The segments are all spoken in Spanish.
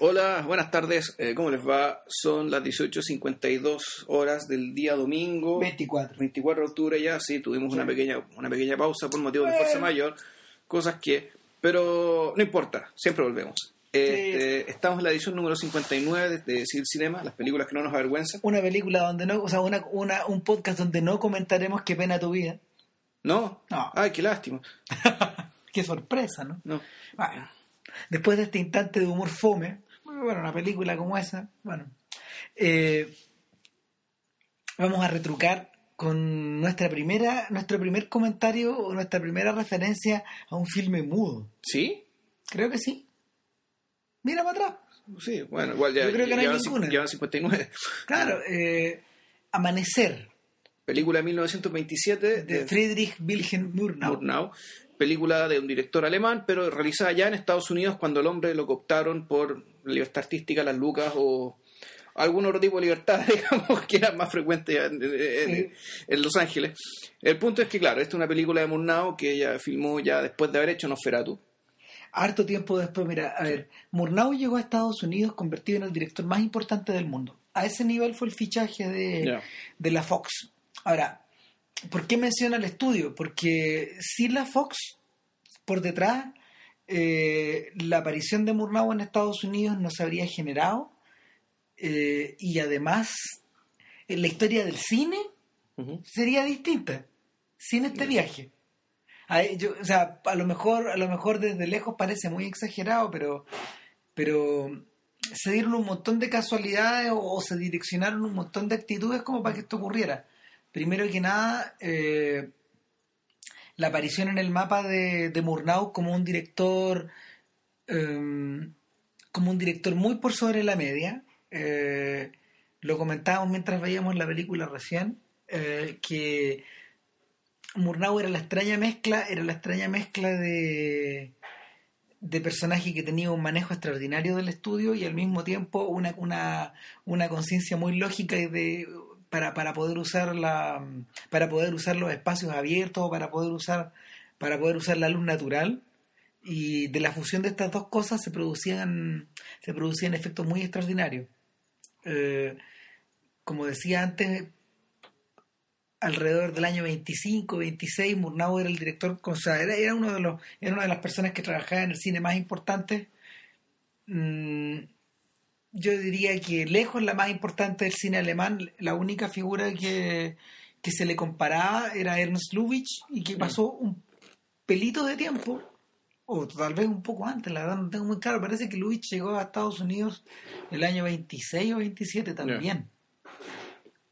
Hola, buenas tardes, eh, ¿cómo les va? Son las 18.52 horas del día domingo. 24. 24 de octubre ya, sí, tuvimos una pequeña una pequeña pausa por motivo de Bueno. fuerza mayor, cosas que... Pero no importa, siempre volvemos. Este, Estamos en la edición número 59 de, de Cinema, las películas que no nos avergüenzan. Una película donde no, o sea, una, una, un podcast donde no comentaremos qué pena tu vida. ¿No? No. Ay, qué lástima. Qué sorpresa, ¿no? No. Bueno, después de este instante de humor fome, bueno, una película como esa, bueno, eh, vamos a retrucar con nuestra primera, nuestro primer comentario o nuestra primera referencia a un filme mudo. ¿Sí? Creo que sí. Mira para atrás. Sí, bueno, igual ya, Yo creo que no hay ninguna. llevan 59. Claro, eh, Amanecer, Película de 1927 de Friedrich Wilhelm Murnau. Murnau, película de un director alemán, pero realizada ya en Estados Unidos cuando el hombre lo cooptaron por libertad artística, las lucas o algún otro tipo de libertad, digamos, que era más frecuente en, en- Sí. en Los Ángeles. El punto es que, claro, esta es una película de Murnau que ella filmó ya después de haber hecho Nosferatu. Harto tiempo después, mira, a ver, Murnau llegó a Estados Unidos convertido en el director más importante del mundo. A ese nivel fue el fichaje de, de la Fox. Ahora, ¿por qué menciona el estudio? Porque si la Fox, por detrás, eh, la aparición de Murnau en Estados Unidos no se habría generado eh, y además eh, la historia del cine sería distinta sin este viaje. A, yo- o sea, a lo mejor, a lo mejor desde lejos parece muy exagerado, pero, pero se dieron un montón de casualidades o, o se direccionaron un montón de actitudes como para que esto ocurriera. Primero que nada, eh, la aparición en el mapa de, de Murnau como un director, eh, como un director muy por sobre la media. eh, lo comentábamos mientras veíamos la película recién, eh, que Murnau era la extraña mezcla, era la extraña mezcla de, de personaje que tenía un manejo extraordinario del estudio y al mismo tiempo una, una, una conciencia muy lógica y de para, para poder usar la para poder usar los espacios abiertos, para poder usar para poder usar la luz natural y de la fusión de estas dos cosas se producían se producían efectos muy extraordinarios. Eh, como decía antes, alrededor del año 25, 26, Murnau era el director, o sea, era, era uno de los, era una de las personas que trabajaba en el cine más importante. Mm, yo diría que lejos la más importante del cine alemán, la única figura que, que se le comparaba era Ernst Lubitsch y que pasó un pelito de tiempo, o tal vez un poco antes, la verdad no tengo muy claro, parece que Lubitsch llegó a Estados Unidos el año 26 o 27 también.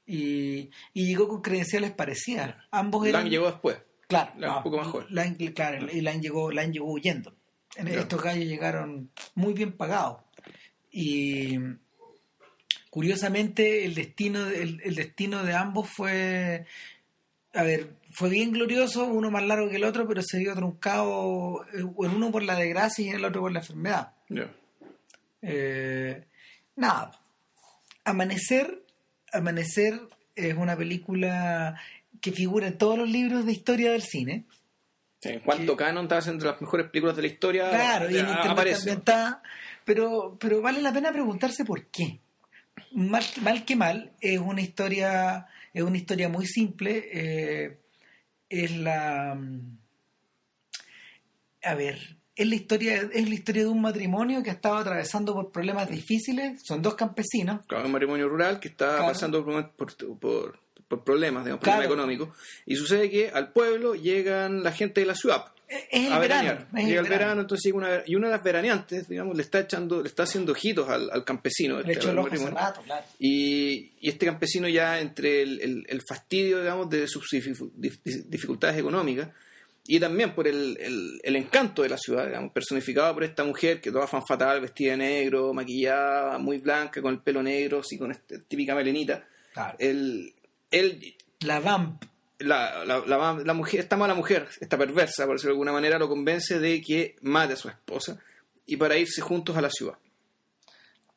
Y, y llegó con credenciales parecidas. Ambos eran... Lang llegó después. Claro, Lang un poco más joven. Lang, claro, y Lang llegó, Lang llegó huyendo. En-. Estos gallos llegaron muy bien pagados. Y curiosamente el destino, el, el destino de ambos fue, a ver, fue bien glorioso, uno más largo que el otro, pero se vio truncado, eh, en uno por la desgracia y en el otro por la enfermedad. Ya. Eh, nada. Amanecer, Amanecer es una película que figura en todos los libros de historia del cine. Sí, en cuanto Canon está entre las mejores películas de la historia, Claro, y en internet aparece. también está. Pero, pero vale la pena preguntarse por qué. Mal, mal que mal, es una historia, es una historia muy simple. eh, es la mm, a ver, es la historia, es la historia de un matrimonio que estaba atravesando por problemas difíciles. Son dos campesinos. Claro, un matrimonio rural que está Claro. pasando por, por, por- problemas, digamos, Claro. problemas económicos. Y sucede que al pueblo llegan la gente de la ciudad Es el a verano. veranear. es el Llega el verano. verano, entonces llega una, y una de las veraneantes, digamos, le está echando, le está haciendo ojitos al, al campesino. Le este, echó al el ojo hace rato, claro. Y, y este campesino ya entre el, el- el fastidio, digamos, de sus dificu- dif- dificultades económicas y también por el, el- el encanto de la ciudad, digamos, personificado por esta mujer que toda fan fatal, vestida de negro, maquillada, muy blanca, con el pelo negro, así con esta típica melenita. Claro. El, él, La Vamp. La, la, la- la mujer, esta mala mujer, esta perversa, por decirlo de alguna manera, lo convence de que mate a su esposa y para irse juntos a la ciudad.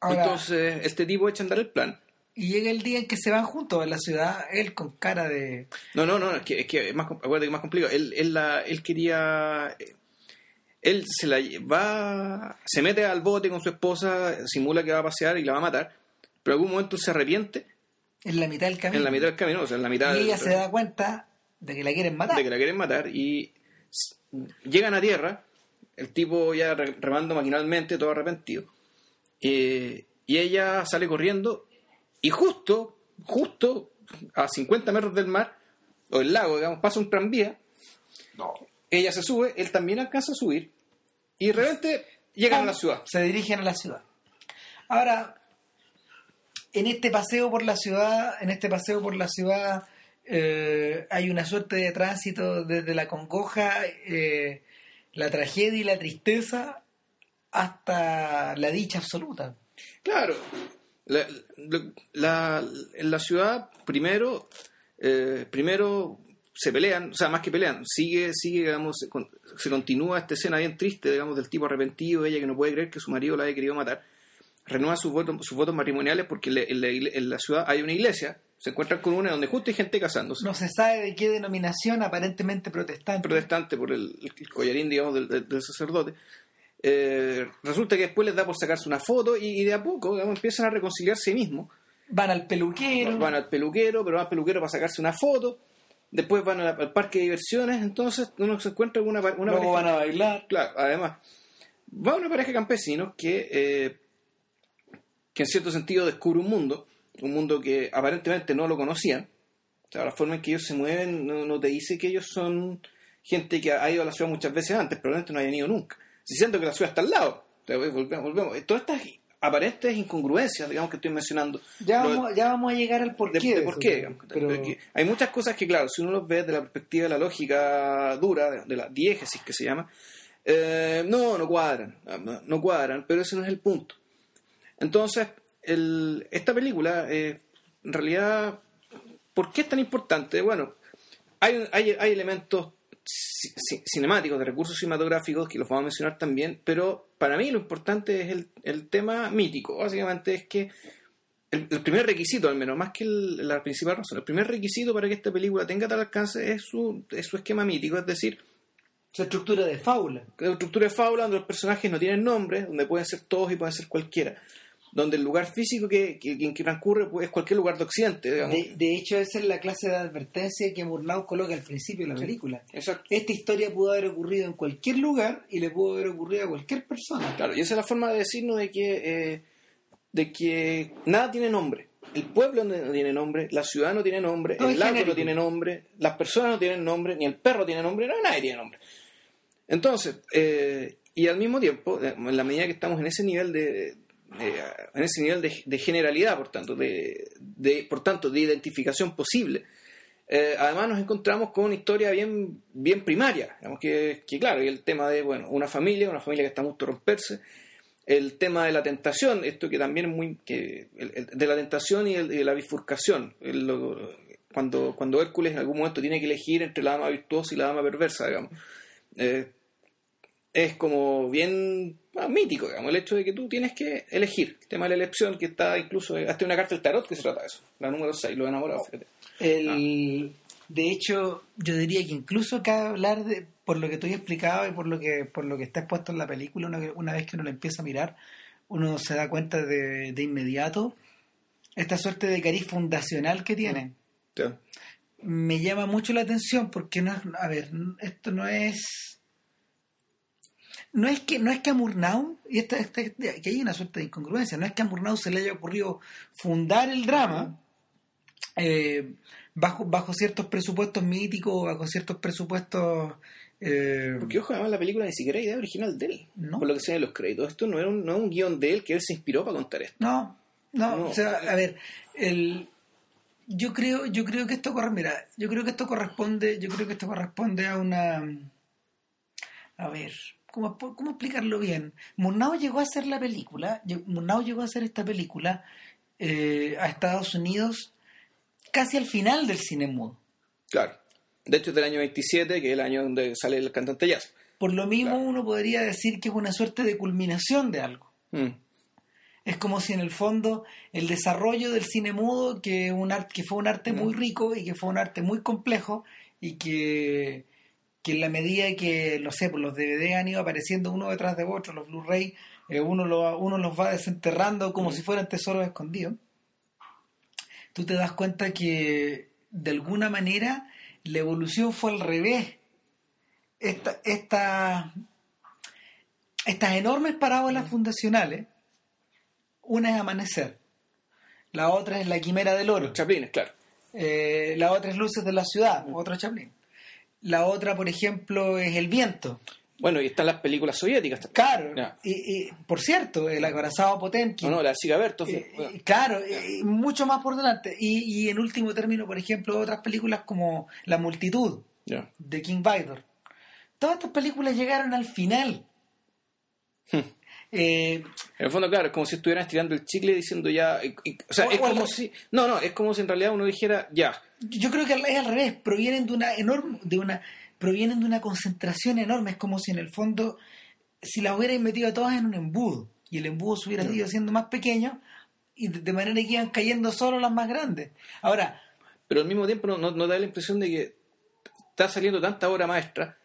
Ahora, Entonces, este tipo echa a andar el plan. y llega el día en que se van juntos a la ciudad, él con cara de... No, no, no, es que es, que es más, com- acuérdate que es más complicado. Él, él, la, él quería. él se la va, se mete al bote con su esposa, simula que va a pasear y la va a matar, pero en algún momento se arrepiente. En la mitad del camino. En la mitad del camino, o sea, en la mitad Y ella del- se da cuenta de que la quieren matar. de que la quieren matar y llegan a tierra, el tipo ya re- remando maquinalmente, todo arrepentido, eh, y ella sale corriendo y justo, justo a 50 metros del mar, o del lago, digamos, pasa un tranvía, ella se sube, él también alcanza a subir y de repente llegan a la ciudad. Se dirigen a la ciudad. Ahora, en este paseo por la ciudad, en este paseo por la ciudad, eh, hay una suerte de tránsito desde la congoja, eh, la tragedia y la tristeza hasta la dicha absoluta. Claro, la, en la ciudad primero, eh, primero se pelean, o sea, más que pelean, sigue, sigue, digamos, se, con- se continúa esta escena bien triste, digamos, del tipo arrepentido, ella que no puede creer que su marido la haya querido matar, renueva sus votos, sus votos matrimoniales porque le- en la, igle- en la ciudad hay una iglesia, se encuentran con una donde justo hay gente casándose, No se sabe de qué denominación, aparentemente protestante. protestante por el, el collarín, digamos, del, del- del sacerdote. Eh, resulta que después les da por sacarse una foto y, y de a poco digamos, empiezan a reconciliarse mismos. Van al peluquero. Van al peluquero, pero van al peluquero para sacarse una foto. Después van la- al parque de diversiones. Entonces uno se encuentra con una, una luego pareja. van a bailar. Claro, además, va una pareja de campesinos que, eh, que en cierto sentido descubre un mundo, un mundo que aparentemente no lo conocían. O sea, la forma en que ellos se mueven no, no te dice que ellos son gente que ha ido a la ciudad muchas veces antes, probablemente no hayan ido nunca. Si siento que la ciudad está al lado. O sea, volvemos, volvemos. Todas estas aparentes incongruencias, digamos, que estoy mencionando. Ya lo- vamos, ya vamos a llegar al porqué. de de por qué. digamos. pero- Porque hay muchas cosas que, claro, si uno los ve desde la perspectiva de la lógica dura, de, de la diégesis que se llama, eh, no, no cuadran, no, no cuadran, pero ese no es el punto. Entonces, el- esta película, eh, en realidad, ¿por qué es tan importante? Bueno, hay, hay, hay elementos ci- ci- cinemáticos, de recursos cinematográficos, que los vamos a mencionar también, pero para mí lo importante es el, el tema mítico. Básicamente es que el, el primer requisito, al menos, más que el- la principal razón, el primer requisito para que esta película tenga tal alcance es su, es su esquema mítico, es decir, Su estructura de fábula. la estructura de fábula donde los personajes no tienen nombre, donde pueden ser todos y pueden ser cualquiera, donde el lugar físico que, que, en que transcurre pues, es cualquier lugar de Occidente, digamos. De, de hecho, esa es la clase de advertencia que Murnau coloca al principio de la película. Exacto. Esta historia pudo haber ocurrido en cualquier lugar y le pudo haber ocurrido a cualquier persona. Claro, y esa es la forma de decirnos de que, eh, de que nada tiene nombre. El pueblo no tiene nombre, la ciudad no tiene nombre, el lago no tiene nombre, las personas no tienen nombre, ni el perro tiene nombre, no, nadie tiene nombre. Entonces, eh, y al mismo tiempo, eh, en la medida que estamos en ese nivel de, de- en ese nivel de, generalidad, por tanto, de, por tanto, de identificación posible, eh, además nos encontramos con una historia bien, bien primaria, digamos que, claro, y el tema de, bueno, una familia, una familia que está a punto de romperse, el tema de la tentación, esto que también es muy, que, de la tentación y, el- la bifurcación, cuando, cuando Hércules en algún momento tiene que elegir entre la dama virtuosa y la dama perversa, digamos, eh, es como bien ah, mítico, digamos, el hecho de que tú tienes que elegir, el tema de la elección, que está incluso, hasta hay una carta del tarot que se trata de eso, la número 6, los enamorados, fíjate. El, De hecho, yo diría que incluso cabe hablar de, por lo que tú has explicado y por lo que, por lo que está expuesto en la película, una, una vez que uno lo empieza a mirar, uno se da cuenta de, de inmediato esta suerte de cariz fundacional que tiene. Ya. me llama mucho la atención porque no es, a ver, esto no es no es que no es que a Murnau y esta, esta- que hay una suerte de incongruencia no es que a Murnau se le haya ocurrido fundar el drama eh, bajo bajo ciertos presupuestos míticos bajo ciertos presupuestos eh, Porque, ojo, además la película ni siquiera era idea original de él, No. por lo que se ve en los créditos. Esto no era un, no era un guion de él que él se inspiró para contar esto. No, no, No. o sea, a ver, el, yo creo, yo creo que esto corre, mira, yo creo que esto corresponde, yo creo que esto corresponde a una, a ver, ¿cómo, cómo explicarlo bien? Murnau llegó a hacer la película, Murnau llegó a hacer esta película eh, a Estados Unidos casi al final del cine mudo. Claro. De hecho, es del año 27, que es el año donde sale el cantante jazz. Por lo mismo Claro. uno podría decir que es una suerte de culminación de algo. Mm. Es como si en el fondo el desarrollo del cine mudo, que, un art- que fue un arte muy rico y que fue un arte muy complejo y que, que en la medida que, no sé, pues los DVD han ido apareciendo uno detrás de otro, los Blu-ray, eh, uno, lo, uno los va desenterrando como si fueran tesoros escondidos, tú te das cuenta que de alguna manera la evolución fue al revés. Esta, esta, estas enormes parábolas fundacionales, una es Amanecer, la otra es La Quimera del Oro. Chaplin, claro. Eh, la otra es Luces de la Ciudad, otra Chaplin. La otra, por ejemplo, es El Viento. Bueno, y están las películas soviéticas también. Claro, y, y, por cierto, el acorazado Potemkin. No, no, la Siga Bertov, Eh, bueno, eh, claro, eh, mucho más por delante. Y, y en último término, por ejemplo, otras películas como La Multitud, de King Vidor. Todas estas películas llegaron al final. Hmm. Eh, En el fondo, claro, es como si estuvieran estirando el chicle diciendo ya. y- y- o sea, O- es o como si. No, no, es como si en realidad uno dijera ya. yo creo que es al revés, provienen de una enorme, de una, provienen de una concentración enorme. Es como si en el fondo, si las hubieran metido a todas en un embudo y el embudo se hubiera ido haciendo más pequeño y de, de manera que iban cayendo solo las más grandes. Ahora, Pero al mismo tiempo no, no- no da la impresión de que está saliendo tanta obra maestra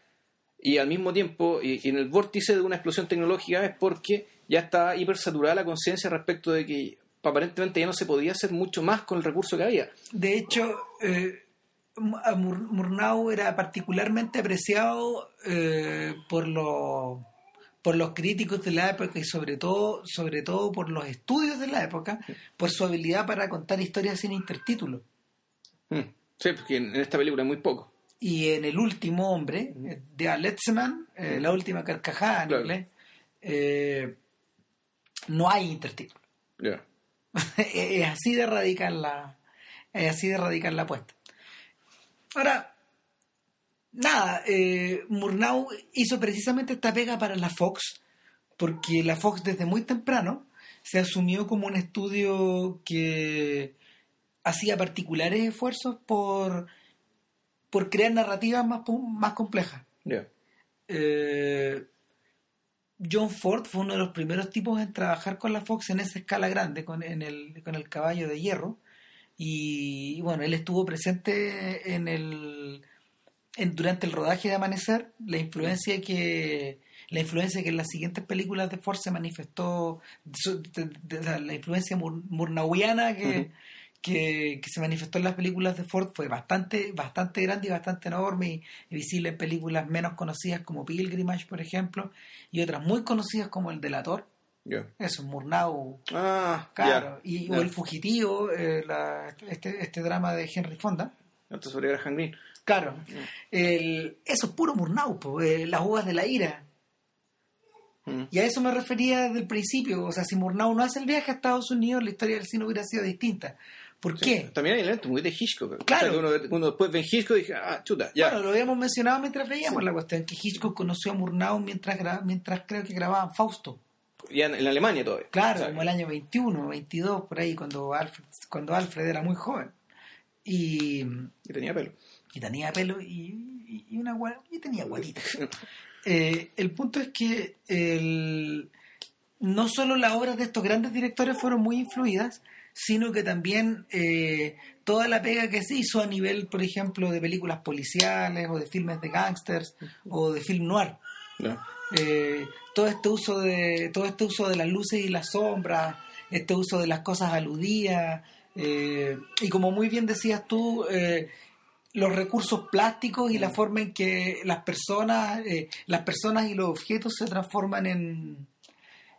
y al mismo tiempo, y, y en el vórtice de una explosión tecnológica es porque ya está hipersaturada la conciencia respecto de que aparentemente ya no se podía hacer mucho más con el recurso que había. De hecho, eh, Murnau era particularmente apreciado eh, por los por los críticos de la época y sobre todo sobre todo por los estudios de la época por su habilidad para contar historias sin intertítulos Mm. Sí, porque en, esta película hay muy poco. Y en el último hombre de Aletzman eh, la última carcajada en Claro. inglés eh, no hay intertítulos Ya. es así de radical la es así de radical la apuesta ahora nada eh, Murnau hizo precisamente esta pega para la Fox porque la Fox desde muy temprano se asumió como un estudio que hacía particulares esfuerzos por por crear narrativas más, más complejas eh, John Ford fue uno de los primeros tipos en trabajar con la Fox en esa escala grande, con, en el, con el caballo de hierro. Y, y bueno, él estuvo presente en el, en, durante el rodaje de Amanecer. La influencia que la influencia que en las siguientes películas de Ford se manifestó, su- de- de- de- la influencia mur- murnauiana que. Que, que se manifestó en las películas de Ford fue bastante, bastante grande y bastante enorme y, y visible en películas menos conocidas como Pilgrimage, por ejemplo, y otras muy conocidas como El Delator, Ya. eso, Murnau, Ah, claro, y, o El Fugitivo, eh, la- este, este drama de Henry Fonda. Esto sobre Graham Greene. Claro, el, eso es puro Murnau, po, eh, las uvas de la ira. Mm. Y a eso me refería desde el principio. O sea, si Murnau no hace el viaje a Estados Unidos, la historia del cine hubiera sido distinta. ¿Por Sí. qué? También hay elementos muy de Hitchcock. Claro. O sea, que uno, uno después ve Hitchcock y dije, ah, chuta, ya. Bueno, lo habíamos mencionado mientras veíamos la cuestión, que Hitchcock conoció a Murnau mientras, gra- mientras creo que grababan Fausto. ya en, en Alemania todavía. Claro, como el año 21, 22, por ahí, cuando Alfred, cuando Alfred era muy joven. Y, Y tenía pelo. y tenía pelo y, y- y una y tenía guatita. Eh, el punto es que el- no solo las obras de estos grandes directores fueron muy influidas, sino que también eh, toda la pega que se hizo a nivel, por ejemplo, de películas policiales o de filmes de gángsters o de film noir. Eh, todo este uso de todo este uso de las luces y las sombras, este uso de las cosas aludidas eh, y como muy bien decías tú, eh, los recursos plásticos y la forma en que las personas, eh, las personas y los objetos se transforman en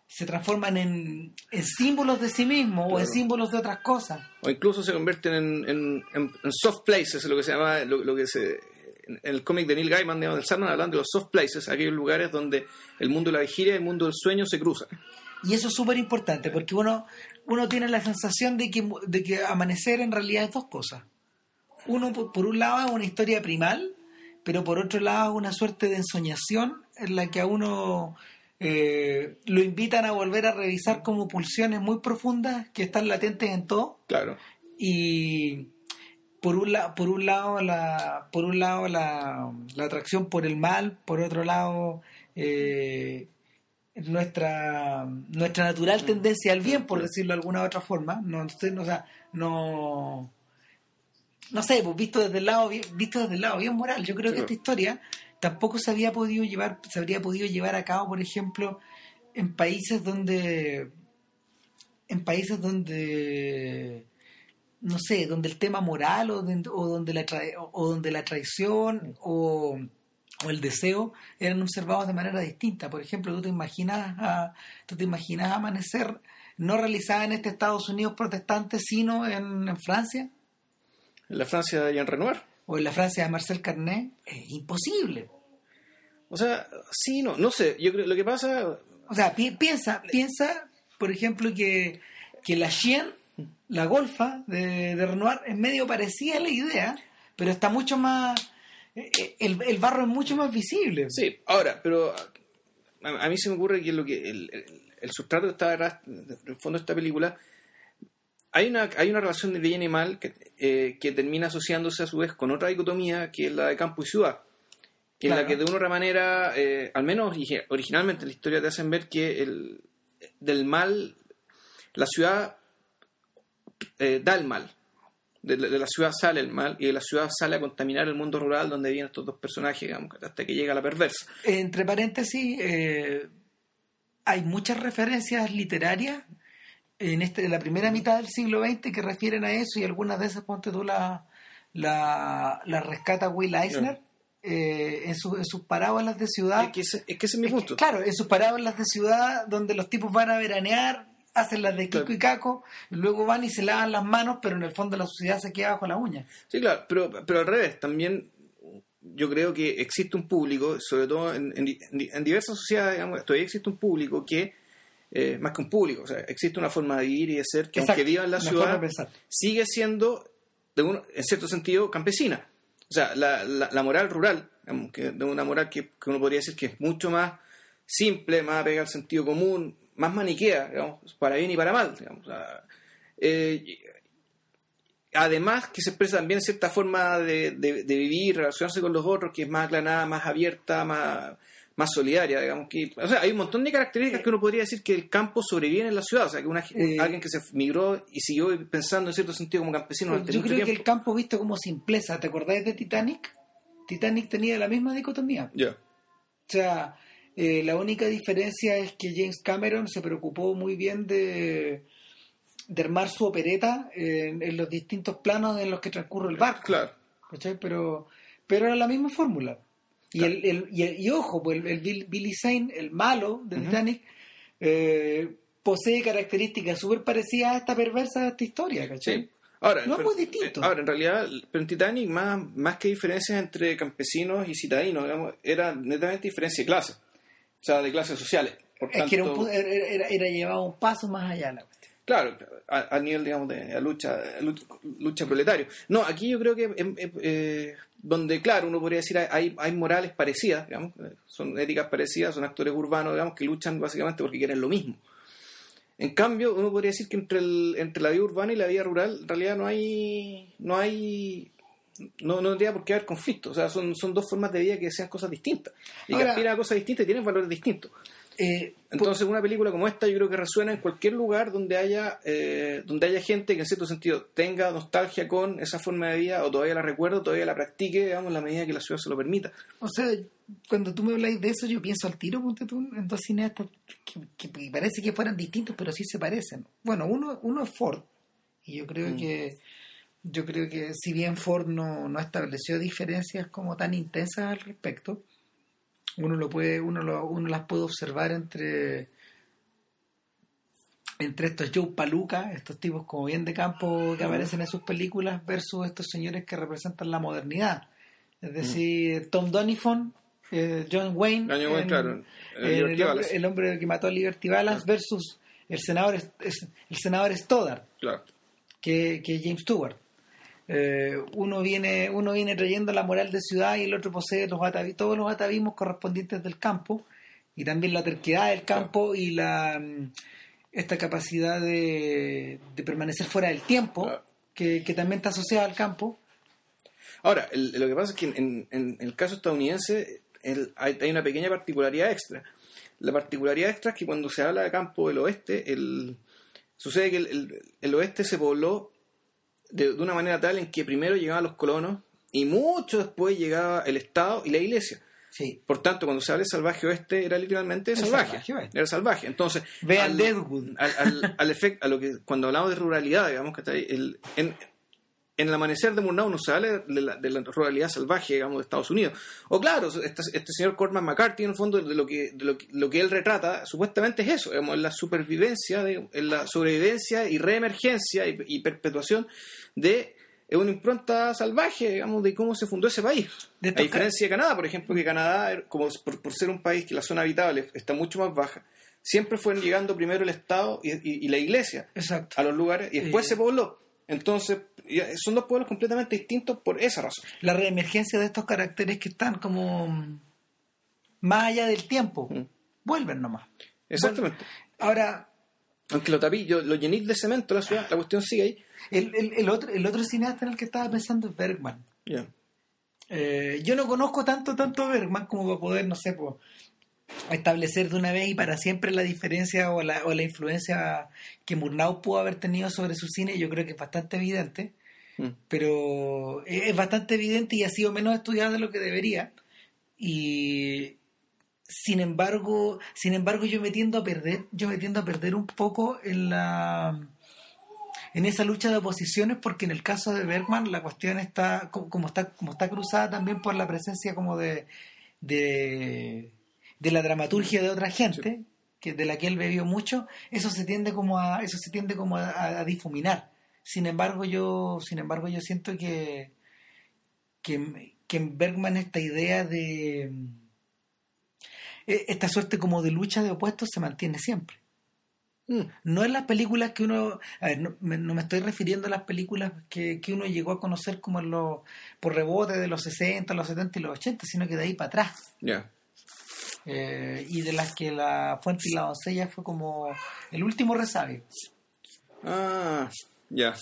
se transforman en, en símbolos de sí mismos o en símbolos de otras cosas. O incluso se convierten en, en, en- en soft places, lo que se llama, lo, lo que se, en el cómic de Neil Gaiman, digamos, del Sandman, hablan de los soft places, aquellos lugares donde el mundo de la vigilia y el mundo del sueño se cruzan. Y eso es súper importante porque uno, uno tiene la sensación de que, de que amanecer en realidad es dos cosas. Uno, por, un lado, es una historia primal, pero por otro lado, es una suerte de ensoñación en la que a uno eh, lo invitan a volver a revisar como pulsiones muy profundas que están latentes en todo. Claro. y por un lado por un lado la por un lado la, la atracción por el mal por otro lado eh, nuestra nuestra natural tendencia al bien por decirlo de alguna otra forma. No no, o sea, no no sé pues visto desde el lado visto desde el lado bien moral yo creo que esta historia tampoco se había podido llevar, se habría podido llevar a cabo, por ejemplo, en países donde en países donde no sé, donde el tema moral o, o donde la o donde la traición o, o, el deseo eran observados de manera distinta. Por ejemplo, tú te imaginas a, tú te imaginas amanecer no realizada en este Estados Unidos protestante, sino en, Francia. En la Francia de Jean Renoir. O en la Francia de Marcel Carnet. Es imposible. O sea, sí, no, no sé. Yo creo lo que pasa. O sea, piensa, piensa, por ejemplo, que, que la Chien, la golfa de, Renoir, es medio parecida a la idea, pero está mucho más. Eh, eh, el, el barro es mucho más visible. Sí, ahora, pero a, mí se me ocurre que lo que el, el sustrato que está detrás, el fondo de esta película, hay una, hay una relación de bien y mal que, eh, que termina asociándose a su vez con otra dicotomía que es la de campo y ciudad. Que en la que de una u otra manera, eh, al menos originalmente la historia te hacen ver que el, del mal, la ciudad eh, da el mal. De, la ciudad sale el mal y de la ciudad sale a contaminar el mundo rural donde vienen estos dos personajes, digamos, hasta que llega la perversa. Entre paréntesis, hay muchas referencias literarias en, este, la primera mitad del siglo XX que refieren a eso y algunas de esas, ponte tú, la, la, rescata Will Eisner. Eh, en, sus parábolas de ciudad. Es que, ese, es, mi gusto. claro, en sus parábolas de ciudad, donde los tipos van a veranear, hacen las de Kiko y Caco, luego van y se lavan las manos, pero en el fondo la sociedad se queda bajo la uña. Sí, claro, pero, pero al revés, también yo creo que existe un público, sobre todo en, diversas sociedades, digamos, todavía existe un público que, eh, más que un público, o sea, existe una forma de vivir y de ser que aunque viva en la ciudad, sigue siendo, de en cierto sentido, campesina. O sea, la, la, moral rural, que de una moral que, uno podría decir que es mucho más simple, más apegada al sentido común, más maniquea, digamos, para bien y para mal. Digamos. Eh, además que se expresa también cierta forma de, de, vivir, relacionarse con los otros, que es más aclanada, más abierta, más, más solidaria, digamos que, o sea, hay un montón de características que uno podría decir que el campo sobrevive en la ciudad, o sea, que una, eh, alguien que se migró y siguió pensando en cierto sentido como campesino. Yo creo que el campo visto como simpleza, ¿te acordáis de Titanic? Titanic tenía la misma dicotomía. Ya. O sea, eh, la única diferencia es que James Cameron se preocupó muy bien de de armar su opereta en, los distintos planos en los que transcurre el barco. Claro. Pero, pero era la misma fórmula. Y, el, y, ojo, pues el, Billy Zane, el malo de Titanic, eh, posee características súper parecidas a esta perversa de esta historia, ¿cachai? Ahora, no es muy distinto. Eh, ahora, en realidad, pero en Titanic, más, más que diferencias entre campesinos y citadinos, digamos, era netamente diferencia de clase. O sea, de clases sociales. es que era, era, llevado un paso más allá la Claro, a, nivel, digamos, de lucha, lucha, proletario. No, aquí yo creo que em, em, eh, donde, claro, uno podría decir hay, hay morales parecidas, digamos, son éticas parecidas, son actores urbanos, digamos, que luchan básicamente porque quieren lo mismo. En cambio, uno podría decir que entre, el, entre la vida urbana y la vida rural, en realidad no hay, no hay, no, no tendría por qué haber conflicto. O sea, son, son dos formas de vida que sean cosas distintas. Y que aspiran a cosas distintas y tienen valores distintos. Eh, Entonces, una película como esta yo creo que resuena en cualquier lugar donde haya eh, donde haya gente que en cierto sentido tenga nostalgia con esa forma de vida o todavía la recuerdo, todavía la practique, digamos, en la medida que la ciudad se lo permita. O sea, cuando tú me hablas de eso, yo pienso al tiro, ponte tú, en dos cineastas que, parece que fueran distintos, pero sí se parecen. Bueno, uno, uno es Ford, y yo creo mm. que yo creo que si bien Ford no, no estableció diferencias como tan intensas al respecto, uno lo puede uno, lo, uno las puede observar entre entre estos Joe Paluca, estos tipos como bien de campo que aparecen en sus películas versus estos señores que representan la modernidad. Es decir, Tom Donifon, eh, John Wayne, el, hombre, que mató a Liberty Balance versus el senador el senador Stoddard, que, que James Stewart. Eh, uno viene uno viene trayendo la moral de ciudad y el otro posee los todos los atavismos correspondientes del campo y también la terquedad del campo y la mm, esta capacidad de, permanecer fuera del tiempo que, también está asociada al campo. Ahora lo que pasa es que en, el caso estadounidense hay, una pequeña particularidad extra. La particularidad extra es que cuando se habla de campo del oeste el, sucede que el oeste se pobló de, una manera tal en que primero llegaban los colonos y mucho después llegaba el Estado y la Iglesia. Sí. Por tanto, cuando se habla de salvaje oeste, era literalmente salvaje. salvaje oeste. Era salvaje. Entonces, Vean al- Deadwood. al, al, al efecto, a lo que cuando hablamos de ruralidad, digamos que está ahí, el, en, en el amanecer de Murnau no se habla de la, de la ruralidad salvaje, digamos, de Estados Unidos. O claro, este, este señor Corman McCarthy, en el fondo, de lo que, de lo, que- lo que él retrata, supuestamente es eso, digamos, es la supervivencia, de, es la sobrevivencia y reemergencia y, y perpetuación de una impronta salvaje, digamos, de cómo se fundó ese país. De A diferencia de Canadá, por ejemplo, que Canadá, como por, por ser un país que la zona habitable está mucho más baja, siempre fueron llegando primero el Estado y, y- y la Iglesia Exacto. a los lugares y después se pobló. Entonces, son dos pueblos completamente distintos por esa razón. La reemergencia de estos caracteres que están como más allá del tiempo. Mm. Vuelven nomás. Exactamente. Ahora, Aunque lo tapí, yo, lo llené de cemento la ciudad, la cuestión sigue ahí. el, el- el otro, el otro cineasta en el que estaba pensando es Bergman. Ya. Eh, yo no conozco tanto, tanto a Bergman como para poder, no sé, pues, establecer de una vez y para siempre la diferencia o la, o la influencia que Murnau pudo haber tenido sobre su cine. Yo creo que es bastante evidente, Mm. pero es es bastante evidente y ha sido menos estudiado de lo que debería. Y sin embargo, sin embargo, yo me tiendo a perder, yo me tiendo a perder un poco en la en esa lucha de oposiciones porque en el caso de Bergman la cuestión está co- como está como está cruzada también por la presencia como de de, de la dramaturgia de otra gente que de la que él bebió mucho eso se tiende como a eso se tiende como a, a difuminar sin embargo yo sin embargo yo siento que que, que en Bergman esta idea de eh, esta suerte como de lucha de opuestos se mantiene siempre Mm. no en las películas que uno a ver, no, me, no me estoy refiriendo a las películas que, que uno llegó a conocer como en los por rebote de los 60, los 70 y los 80, sino que de ahí para atrás. Ya. Eh, y de las que la fuente y la doncella fue como el último resabio. Ah, ya.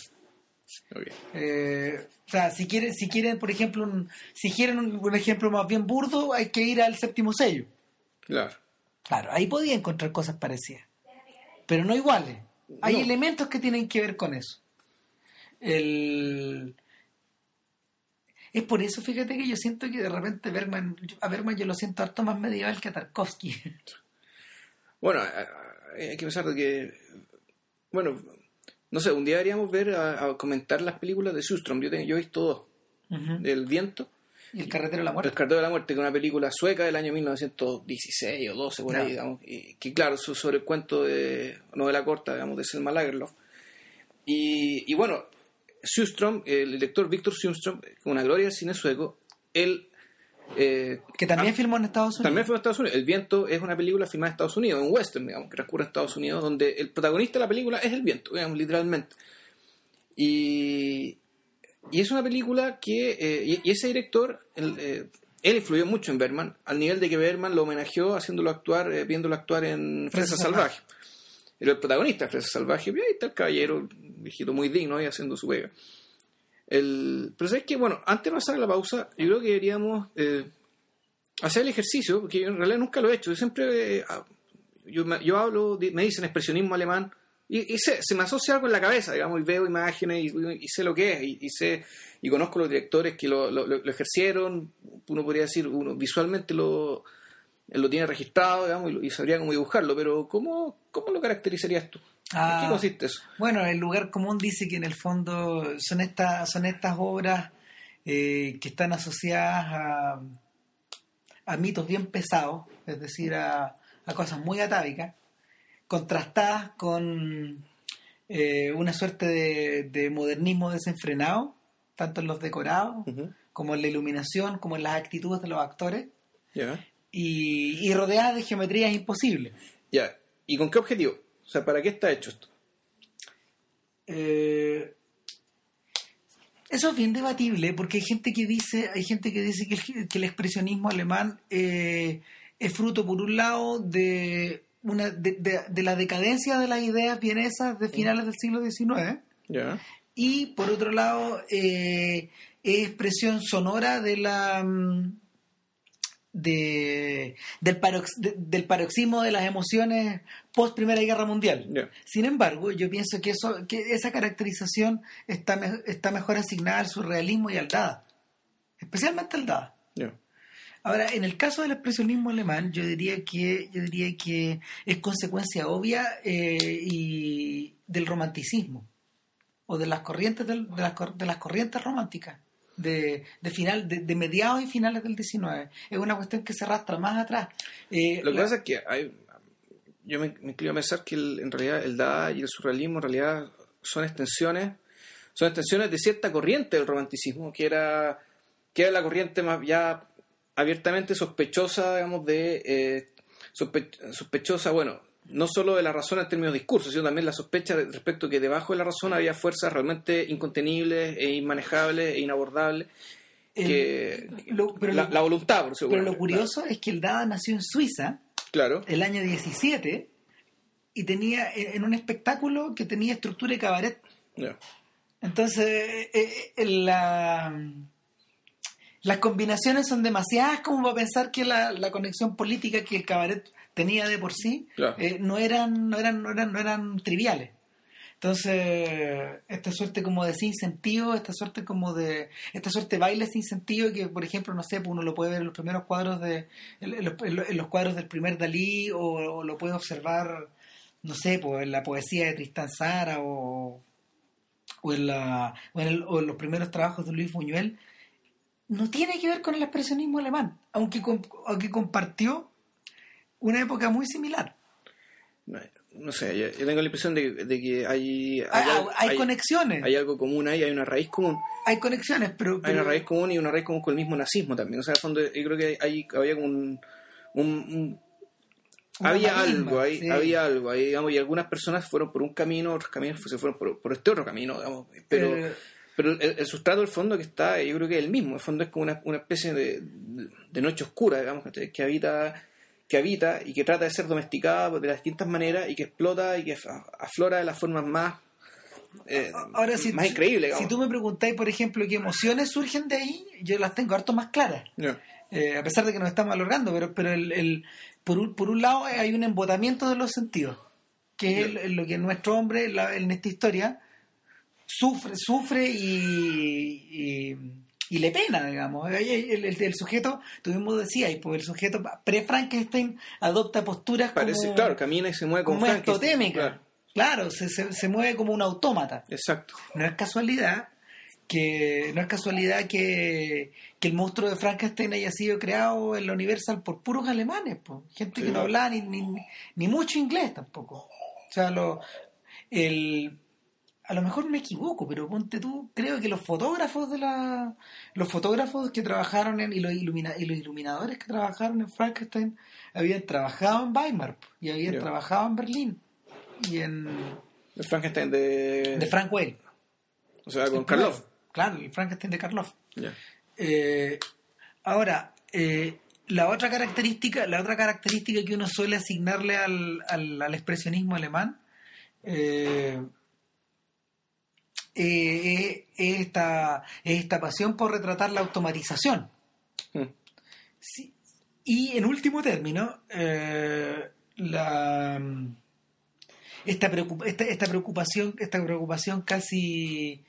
Ok. Eh, o sea, si quieren, si quieren, por ejemplo, un- si quieren un, un ejemplo más bien burdo, hay que ir al séptimo sello. Claro. Claro, ahí podía encontrar cosas parecidas, pero no iguales. Hay No. elementos que tienen que ver con eso. El... Es por eso, fíjate que yo siento que de repente Bergman, a Bergman yo lo siento harto más medieval que a Tarkovsky. Bueno, a- a- hay que pensar de que. Bueno, no sé, un día deberíamos ver a, a comentar las películas de Sustrom. Yo, tengo- yo he visto dos. El Viento, Y el carretero de la El muerte. Cartero de la Muerte, que es una película sueca del año 1916 o 12, por ahí, digamos. Y, que claro, so- sobre el cuento de novela corta, digamos, de Selma Lagerlof. Y, y bueno, Sundström, el director Víctor Sundström, con una gloria del cine sueco, él. eh, Que también ah, filmó en Estados Unidos. También fue en Estados Unidos. El viento es una película filmada en Estados Unidos, un western, digamos, que transcurre en Estados Unidos, donde el protagonista de la película es el viento, digamos, literalmente. Y, y es una película que, eh, y, y ese director, él, eh, él influyó mucho en Berman, al nivel de que Berman lo homenajeó haciéndolo actuar, eh, viéndolo actuar en Fresa Salvaje. Era el protagonista de Fresa Salvaje, y ahí está el caballero, viejito muy digno ahí haciendo su pega. El, pero sabes que, bueno, antes de pasar a la pausa, yo creo que deberíamos eh, hacer el ejercicio, porque yo en realidad nunca lo he hecho. Yo siempre, eh, ah, yo, yo hablo, me dicen expresionismo alemán, y, y se me asocia algo en la cabeza, digamos, y veo imágenes y, y sé lo que es, y, y sé, y conozco los directores que lo, ejercieron, uno podría decir, uno visualmente lo, lo tiene registrado, digamos, y, y sabría cómo dibujarlo, pero ¿cómo, cómo lo caracterizarías tú? ¿En Ah. qué consiste eso? Bueno, el lugar común dice que en el fondo son estas son estas obras eh, que están asociadas a, a mitos bien pesados, es decir, a, a cosas muy atávicas, contrastadas con eh, una suerte de, de modernismo desenfrenado, tanto en los decorados como en la iluminación, como en las actitudes de los actores, y, y rodeadas de geometrías imposibles. Ya. ¿Y con qué objetivo? O sea, ¿para qué está hecho esto? Eh, eso es bien debatible porque hay gente que dice hay gente que dice que el, que el expresionismo alemán eh, es fruto por un lado de una de, de- de la decadencia de las ideas vienesas de finales del siglo XIX y por otro lado eh, es expresión sonora de la mm, de, del, parox- de- del paroxismo de las emociones post Primera Guerra Mundial. Sin embargo, yo pienso que eso, que esa caracterización está, me- está mejor asignada al surrealismo y al Dada, especialmente al Dada. Ahora, en el caso del expresionismo alemán, yo diría que, yo diría que es consecuencia obvia eh, y del romanticismo o de las corrientes del- de, las, cor- de las corrientes románticas de, de final de, de mediados y finales del 19 es una cuestión que se arrastra más atrás. Eh, Lo que la- pasa es que hay, yo me, me inclino a pensar que el- en realidad el Dada y el surrealismo en realidad son extensiones, son extensiones de cierta corriente del romanticismo, que era, que era la corriente más ya abiertamente sospechosa, digamos, de eh, sospe- sospechosa, bueno, no solo de la razón en términos de discurso, sino también la sospecha respecto a que debajo de la razón había fuerzas realmente incontenibles e inmanejables e inabordables. el- que, lo- pero la, lo- la voluntad, por pero seguro. lo curioso es que el Dada nació en Suiza Claro. el año 17 y tenía en en un espectáculo que tenía estructura de cabaret. Entonces, eh, eh, la- las combinaciones son demasiadas como para pensar que la, la conexión política que el cabaret tenía de por sí Claro. eh, no, eran, no, eran, no, eran, no eran triviales. Entonces, esta suerte como de sin sentido, esta suerte como de, esta suerte de baile sin sentido que, por ejemplo, no sé, pues uno lo puede ver en los primeros cuadros de, en, los, en los- cuadros del primer Dalí o, o lo puede observar, no sé, pues en la poesía de Tristán Sara o, o en, la, o, en el- o en los primeros trabajos de Luis Buñuel, no tiene que ver con el expresionismo alemán, aunque, aunque compartió una época muy similar. No, no sé, yo, yo tengo la impresión de, de que hay, hay, Ah, algo- hay, hay- conexiones, hay algo común ahí, hay una raíz común. hay conexiones, pero, Hay una raíz común y una raíz común con el mismo nazismo también. O sea, fondo, yo creo que hay, había como un. un- había marisma, algo, ahí, sí. había algo ahí, digamos, y algunas personas fueron por un camino, otros caminos se fueron por, por este otro camino, digamos. Pero, Eh, pero el, el sustrato, el fondo que está, yo creo que es el mismo. El fondo es como una, una especie de, de noche oscura, digamos, que, que habita que habita y que trata de ser domesticada de las distintas maneras y que explota y que af- aflora de las formas más eh, Ahora, si, más increíbles. si digamos. tú me preguntáis, por ejemplo, qué emociones surgen de ahí, yo las tengo harto más claras. Eh, a pesar de que nos estamos alargando, pero, pero el, el- por, un, por un lado hay un embotamiento de los sentidos, que es el- lo que nuestro hombre la- en esta historia sufre, sufre y, y, y le pena, digamos. El, el- el sujeto, tú mismo decías, y pues el sujeto pre-Frankenstein adopta posturas Parece, como, claro, camina y se mueve como, como. Claro, Claro, se, se, se mueve como un autómata. exacto. No es casualidad que no es casualidad que, que el monstruo de Frankenstein haya sido creado en la Universal por puros alemanes, po. gente Sí. que no hablaba ni, ni, ni mucho inglés tampoco. O sea, lo, el, a lo mejor me equivoco, pero ponte tú, creo que los fotógrafos de la, los fotógrafos que trabajaron en, y los, ilumina- y los iluminadores que trabajaron en Frankenstein habían trabajado en Weimar y habían trabajado en Berlín y en El Frankenstein de. de Frank Whale. o sea, con Karloff. Claro, el Frankenstein de Karloff. Ya. Eh, ahora, eh, la otra característica, la otra característica que uno suele asignarle al, al, al expresionismo alemán eh, eh, es, esta, es esta pasión por retratar la automatización. Mm. Sí, y en último término, eh, la, esta, preocup- esta, esta preocupación, esta preocupación casi,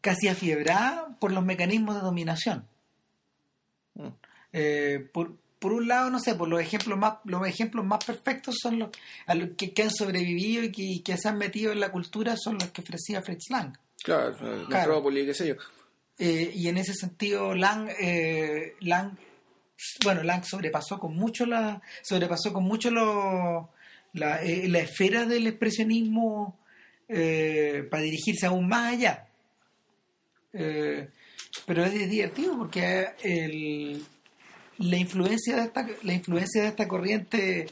casi afiebrada por los mecanismos de dominación. Mm. Eh, por, por un lado, no sé, por los ejemplos más, los ejemplos más perfectos son los, a los que, que han sobrevivido y que, y que se han metido en la cultura son los que ofrecía Fritz Lang. Claro, Claro. Metrópoli, qué sé yo. Eh, y en ese sentido, Lang, eh, Lang, bueno, Lang sobrepasó con mucho la, sobrepasó con mucho lo, la, eh, la esfera del expresionismo eh, para dirigirse aún más allá. Pero es divertido porque el, la influencia de esta, la influencia de esta corriente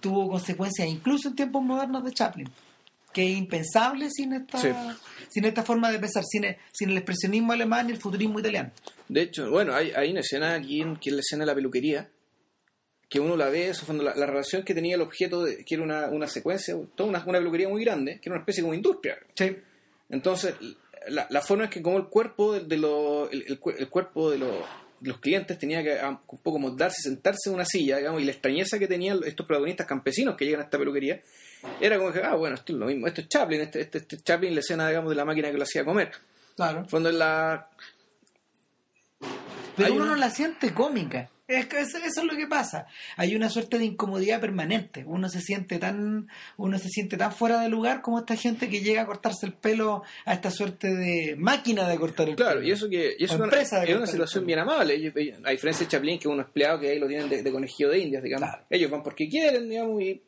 tuvo consecuencias incluso en tiempos modernos de Chaplin que es impensable sin esta Sí. sin esta forma de pensar sin el, sin el expresionismo alemán y el futurismo italiano De hecho, bueno, hay, hay una escena aquí, en- que es la escena de la peluquería, que uno la ve, eso, fondo, la, la relación que tenía el objeto, de, que era una, una secuencia, toda una, una peluquería muy grande, que era una especie como industria. sí Entonces, la, la forma es que como el cuerpo de, de lo- el, el cu- el cuerpo de, lo- de los clientes tenía que ah, un poco moldarse, sentarse en una silla, digamos, y la extrañeza que tenían estos protagonistas campesinos que llegan a esta peluquería, era como que, ah, bueno, esto es lo mismo, esto es Chaplin, este, este, este es Chaplin, la escena, digamos, de la máquina que lo hacía comer. claro En el fondo es la Pero uno una- no la siente cómica. Es que eso, eso es lo que pasa. Hay una suerte de incomodidad permanente. Uno se siente tan, uno se siente tan fuera de lugar como esta gente que llega a cortarse el pelo a esta suerte de máquina de cortar el Claro, pelo. y eso que y eso una, es una situación bien amable. Ellos- a diferencia de Chaplin, que es un empleado que ahí lo tienen de, de conejillo de indias, digamos. Claro. Ellos van porque quieren, digamos, y,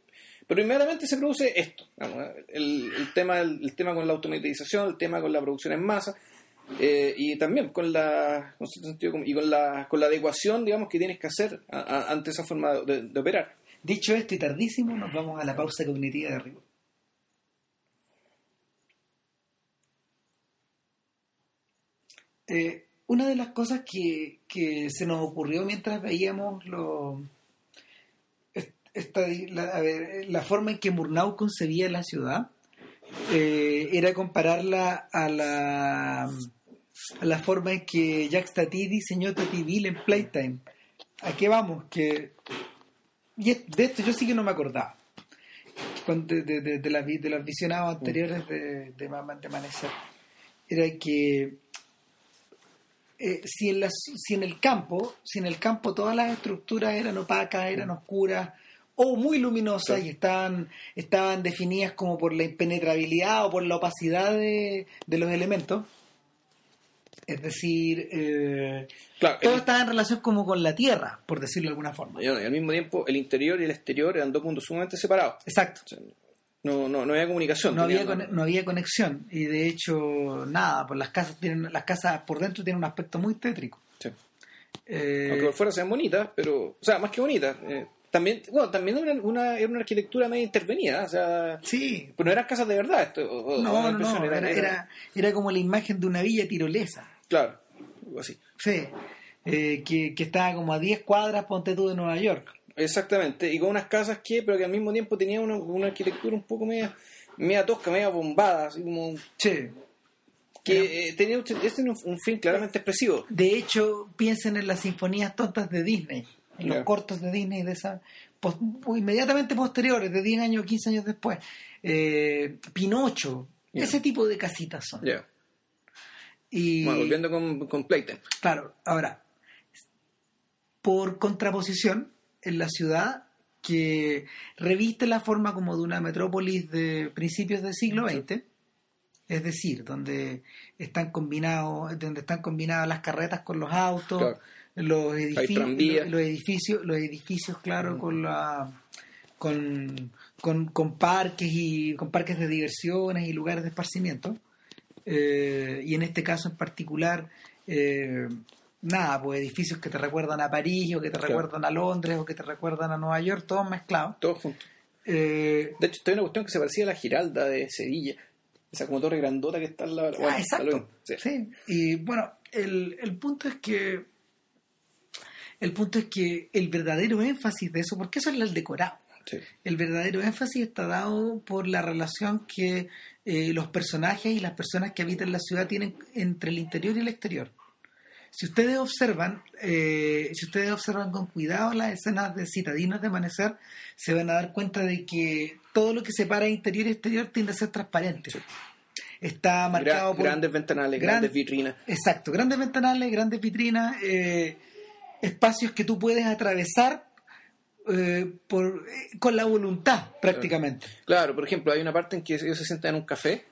pero inmediatamente se produce esto. digamos, el, el tema, el, el tema con la automatización, el tema con la producción en masa. Eh, y también con la con sentido, y con la con la adecuación digamos que tienes que hacer ante esa forma de, operar Dicho esto y tardísimo, nos vamos a la pausa cognitiva de arriba. Eh, una de las cosas que, que se nos ocurrió mientras veíamos lo, est- esta, la, a ver, la forma en que Murnau concebía la ciudad eh, era compararla a la, a la forma en que Jacques Tati diseñó Tativille en Playtime. ¿A qué vamos? Que y de esto yo sí que no me acordaba. De, de, de, de las de los visionados anteriores de, de, Ma- de Amanecer. Era que eh, si, en las, si en el campo, si en el campo todas las estructuras eran opacas, eran oscuras o muy luminosas y estaban, estaban definidas como por la impenetrabilidad o por la opacidad de, de los elementos, es decir, eh, claro todo el- estaba en relación como con la tierra, por decirlo de alguna forma. y al mismo tiempo el interior y el exterior eran dos mundos sumamente separados Exacto. O sea, no, no, no había comunicación no había, con- no había conexión y de hecho nada pues las casas tienen las casas por dentro tienen un aspecto muy tétrico Sí. Eh, aunque por fuera sean bonitas, pero, o sea, más que bonitas, eh, también, bueno, también era una, era una arquitectura medio intervenida, o sea, sí pero no eran casas de verdad, esto, o- no no no era, era, era como la imagen de una villa tirolesa claro, algo así. sí eh, que, que estaba como a 10 cuadras ponte tú de Nueva York. Exactamente, y con unas casas que, pero que al mismo tiempo tenían una, una arquitectura un poco media, media tosca, media bombada, así como sí. que eh, tenía, este un, un fin claramente expresivo. de hecho piensen en las sinfonías tontas de Disney en los cortos de Disney de esa inmediatamente posteriores de 10 años 15 años después. Eh, Pinocho ese tipo de casitas son y Bueno, volviendo con, con Playtime. Claro, ahora, por contraposición, en la ciudad que reviste la forma como de una metrópolis de principios del siglo XX, es decir, donde están combinados, donde están combinadas las carretas con los autos, Claro. los edificios, los edificios, los edificios, claro, con la con, con, con parques y con parques de diversiones y lugares de esparcimiento. Eh, y en este caso en particular, eh, nada, pues edificios que te recuerdan a París o que te Claro. recuerdan a Londres o que te recuerdan a Nueva York, todos mezclados. Todos juntos. Eh, De hecho, hay una cuestión que se parecía a la Giralda de Sevilla. Esa como torre grandota que está al lado. bueno, ah, exacto. sí. Sí. Y bueno, el, el punto es que el punto es que el verdadero énfasis de eso, porque eso es el decorado. Sí. El verdadero énfasis está dado por la relación que eh, los personajes y las personas que habitan la ciudad tienen entre el interior y el exterior. Si ustedes observan, eh, si ustedes observan con cuidado las escenas de citadinos de amanecer, se van a dar cuenta de que todo lo que separa interior y exterior tiende a ser transparente. Está marcado Gra- por grandes ventanales, gran- grandes vitrinas. Exacto, grandes ventanales, grandes vitrinas, eh, espacios que tú puedes atravesar eh, por, eh, con la voluntad prácticamente. Claro, por ejemplo, hay una parte en que ellos se sientan en un café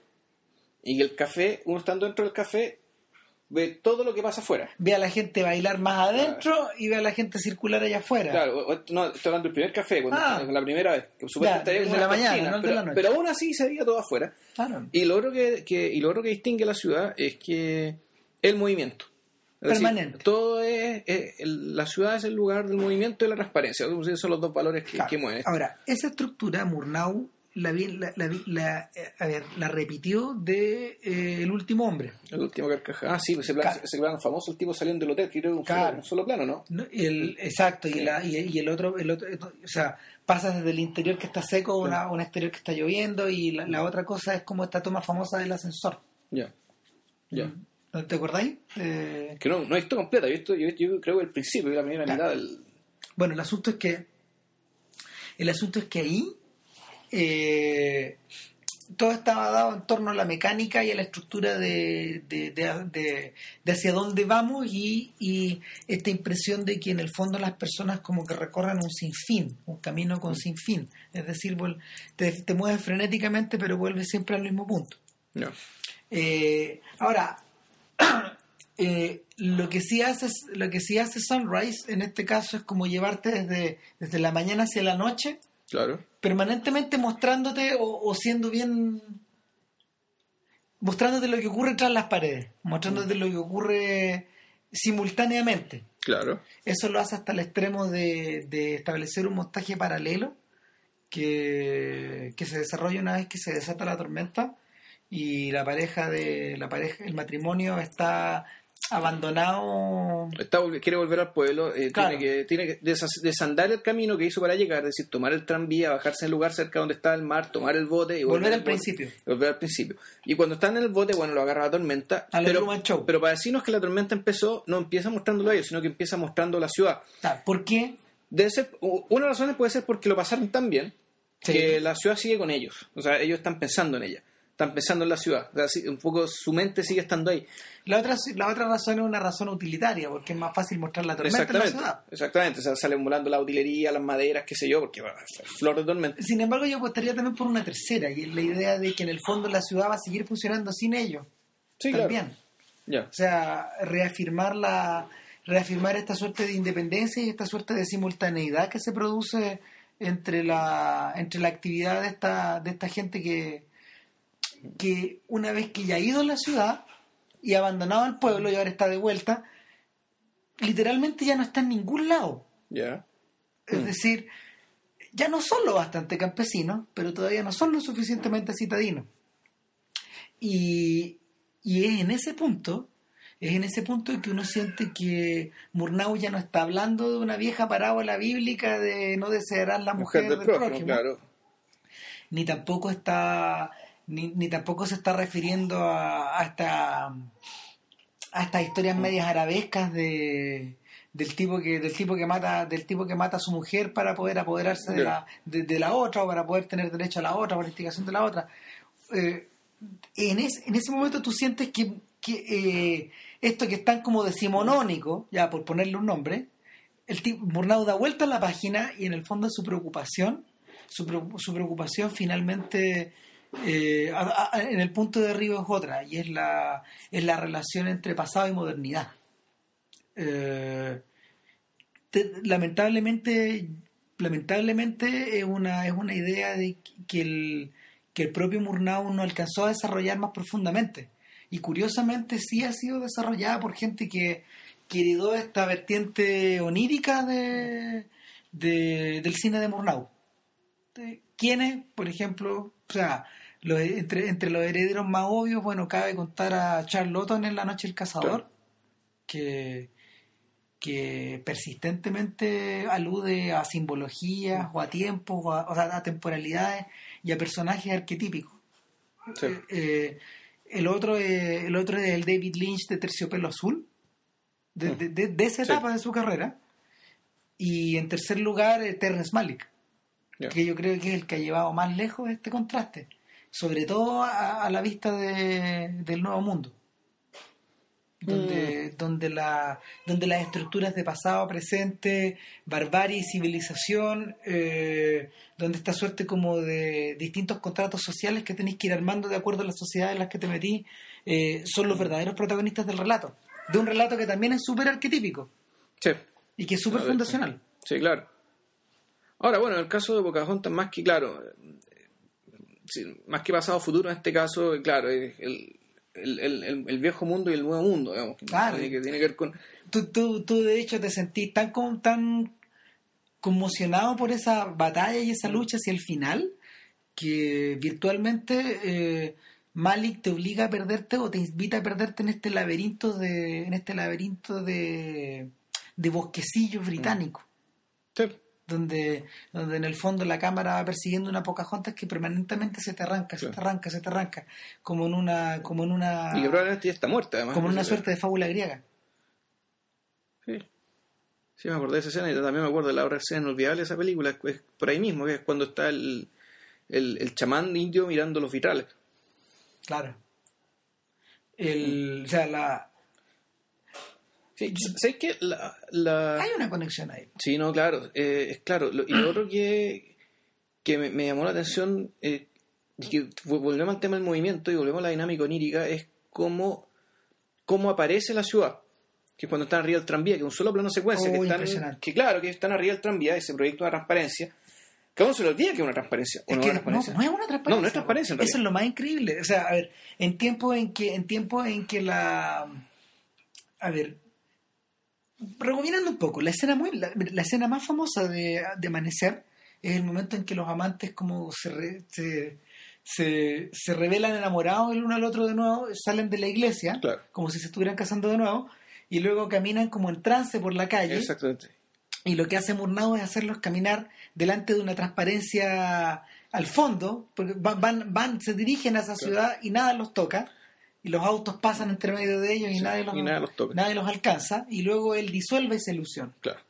y el café, uno estando dentro del café, ve todo lo que pasa afuera. Ve a la gente bailar más adentro y ve a la gente circular allá afuera. Claro, no, estoy hablando del primer café, cuando, Ah. la primera vez, que supuestamente estaría de la mañana, cortinas, no el de pero, la noche. pero aún así se veía todo afuera. Claro. Y lo otro que, que- y lo otro que distingue la ciudad es que el movimiento. Es decir, Permanente. todo es, es- el- la ciudad es el lugar del movimiento y la transparencia. Esos son los dos valores que, Claro. que mueven. Ahora, esa estructura Murnau la, vi- la, la la, eh, a ver, la repitió de eh, El último hombre. El último carcajada. Ah, sí, ese plano, Claro. ese plano famoso, el tipo saliendo del hotel, que creo que un, Claro. solo, un solo plano, ¿no? ¿no? El, exacto, Sí. y, la, y, y el otro, el otro, o sea, pasas desde el interior que está seco a una- un exterior que está lloviendo y la, la otra cosa es como esta toma famosa del ascensor. Ya. Ya. ¿No ¿Te acordáis? Eh, Que no, no he visto completa, yo, he visto- yo, yo creo que el principio, la primera Claro. mitad del. bueno, el asunto es que el asunto es que ahí eh, todo estaba dado en torno a la mecánica y a la estructura de, de, de, de hacia dónde vamos y, y, esta impresión de que en el fondo las personas como que recorran un sinfín, un camino con sinfín. Es decir, te, te mueves frenéticamente pero vuelves siempre al mismo punto. Eh, ahora, eh, lo que sí hace lo que sí hace Sunrise en este caso es como llevarte desde, desde la mañana hacia la noche Claro. Permanentemente mostrándote o, siendo bien. mostrándote lo que ocurre tras las paredes, mostrándote lo que ocurre simultáneamente. Claro. Eso lo hace hasta el extremo de, de establecer un montaje paralelo que, que se desarrolla una vez que se desata la tormenta y la pareja de la pareja el matrimonio está abandonado. Está, quiere volver al pueblo, eh, tiene que, tiene que desandar el camino que hizo para llegar, es decir, tomar el tranvía, bajarse en el lugar cerca donde está el mar, tomar el bote y volver, al principio. volver al principio. Y cuando están en el bote, bueno, lo agarra la tormenta. pero, pero para decirnos que la tormenta empezó, no empieza mostrándolo a ellos, sino que empieza mostrando la ciudad. ¿Por qué? Debe ser, una de las razones puede ser porque lo pasaron tan bien que la ciudad sigue con ellos. O sea, ellos están pensando en ella están pensando en la ciudad. un poco su mente sigue estando ahí. La otra, la otra razón es una razón utilitaria, porque es más fácil mostrar la tormenta en la ciudad. Exactamente, o sea, salen volando la utilería, las maderas, qué sé yo, porque bueno, flor de tormenta. Sin embargo, yo apostaría también por una tercera, y es la idea de que en el fondo la ciudad va a seguir funcionando sin ellos. Sí, también. Claro. O sea, reafirmar la reafirmar esta suerte de independencia y esta suerte de simultaneidad que se produce entre la entre la actividad de esta de esta gente que que una vez que ya ha ido a la ciudad y abandonado el pueblo y ahora está de vuelta, literalmente ya no está en ningún lado. Es mm. decir, ya no son lo bastante campesinos, pero todavía no son lo suficientemente citadinos. Y, y es en ese punto, es en ese punto que uno siente que Murnau ya no está hablando de una vieja parábola bíblica de no desearás la mujer, del, prójimo, claro. ni tampoco está ni, ni tampoco se está refiriendo a, a, esta, a estas historias medias arabescas de del tipo que del tipo que mata del tipo que mata a su mujer para poder apoderarse de, la, de, la otra o para poder tener derecho a la otra por instigación de la otra. Eh, en, en ese momento tú sientes que, que eh, esto que es tan como decimonónico ya por ponerle un nombre el tipo Murnau da vuelta a la página y en el fondo su preocupación su, su preocupación finalmente eh, en el punto de arriba es otra, y es la, es la relación entre pasado y modernidad. Eh, lamentablemente, lamentablemente es una, es una idea de que el, que el propio Murnau no alcanzó a desarrollar más profundamente. Y curiosamente sí ha sido desarrollada por gente que, que heredó esta vertiente onírica de, del cine de Murnau. ¿Quiénes, por ejemplo, o sea, entre, entre los herederos más obvios, bueno, cabe contar a Charlotton en La Noche del Cazador, que, que persistentemente alude a simbologías o a tiempos, o a, a temporalidades y a personajes arquetípicos. Eh, eh, el, otro es, el otro es el David Lynch de Terciopelo Azul, de, mm. de, esa etapa de su carrera. Y en tercer lugar, Terrence Malick, que yo creo que es el que ha llevado más lejos este contraste sobre todo a, la vista de, del nuevo mundo. Donde, mm. donde, la, donde las estructuras de pasado, presente, barbarie y civilización, eh, donde esta suerte como de distintos contratos sociales que tenéis que ir armando de acuerdo a las sociedades en las que te metí, eh, son los verdaderos protagonistas del relato. De un relato que también es súper arquetípico. Sí. Y que es súper fundacional. Sí, claro. Ahora, bueno, en el caso de Pocahontas, más que claro, más que pasado futuro en este caso, claro, el, el, el, viejo mundo y el nuevo mundo, digamos. Claro. Que tiene, que ver con... Tú, tú, tú, de hecho te sentís tan, tan conmocionado por esa batalla y esa lucha hacia el final que virtualmente eh, Malik te obliga a perderte o te invita a perderte en este laberinto de en este laberinto de, de bosquecillos británicos. Sí donde, donde en el fondo la cámara va persiguiendo una Pocahontas que permanentemente se te arranca, se te arranca, se te arranca, como en una, como en una y que probablemente ya está muerta además. Como en una suerte de fábula griega. Sí. Sí, me acordé de esa escena y también me acuerdo de la otra escena inolvidable de esa película, es por ahí mismo, que es cuando está el, el, el chamán indio mirando los vitrales. Claro. El, o sea, la, Sí, ¿Sabes qué? La, la... hay una conexión ahí. Sí, no, claro, eh, es claro. Lo- y lo otro que, que me, me llamó la atención, eh, y que vo- volvemos al tema del movimiento y volvemos a la dinámica onírica, es cómo, cómo aparece la ciudad. Que cuando están arriba del tranvía, que es un solo plano secuencia, Oh, que están, que claro, que están arriba del tranvía, ese proyecto de transparencia, que a uno se le olvida que es una transparencia. ¿o Es no que no, es una transparencia. No, no es transparencia, en Eso es lo más increíble. O sea, a ver, en tiempos en que, en tiempos en que la. A ver. Recomendando un poco, la escena muy, la, la escena más famosa de, de Amanecer es el momento en que los amantes como se, re- se, se, se revelan enamorados el uno al otro de nuevo, salen de la iglesia, Claro. como si se estuvieran casando de nuevo, y luego caminan como en trance por la calle. Exactamente. Y lo que hace Murnau es hacerlos caminar delante de una transparencia al fondo, porque van, van, van- se dirigen a esa ciudad y nada los toca, y los autos pasan entre medio de ellos y, Sí, nadie, los, y nada los toca. nadie los alcanza, y luego él disuelve esa ilusión. Claro.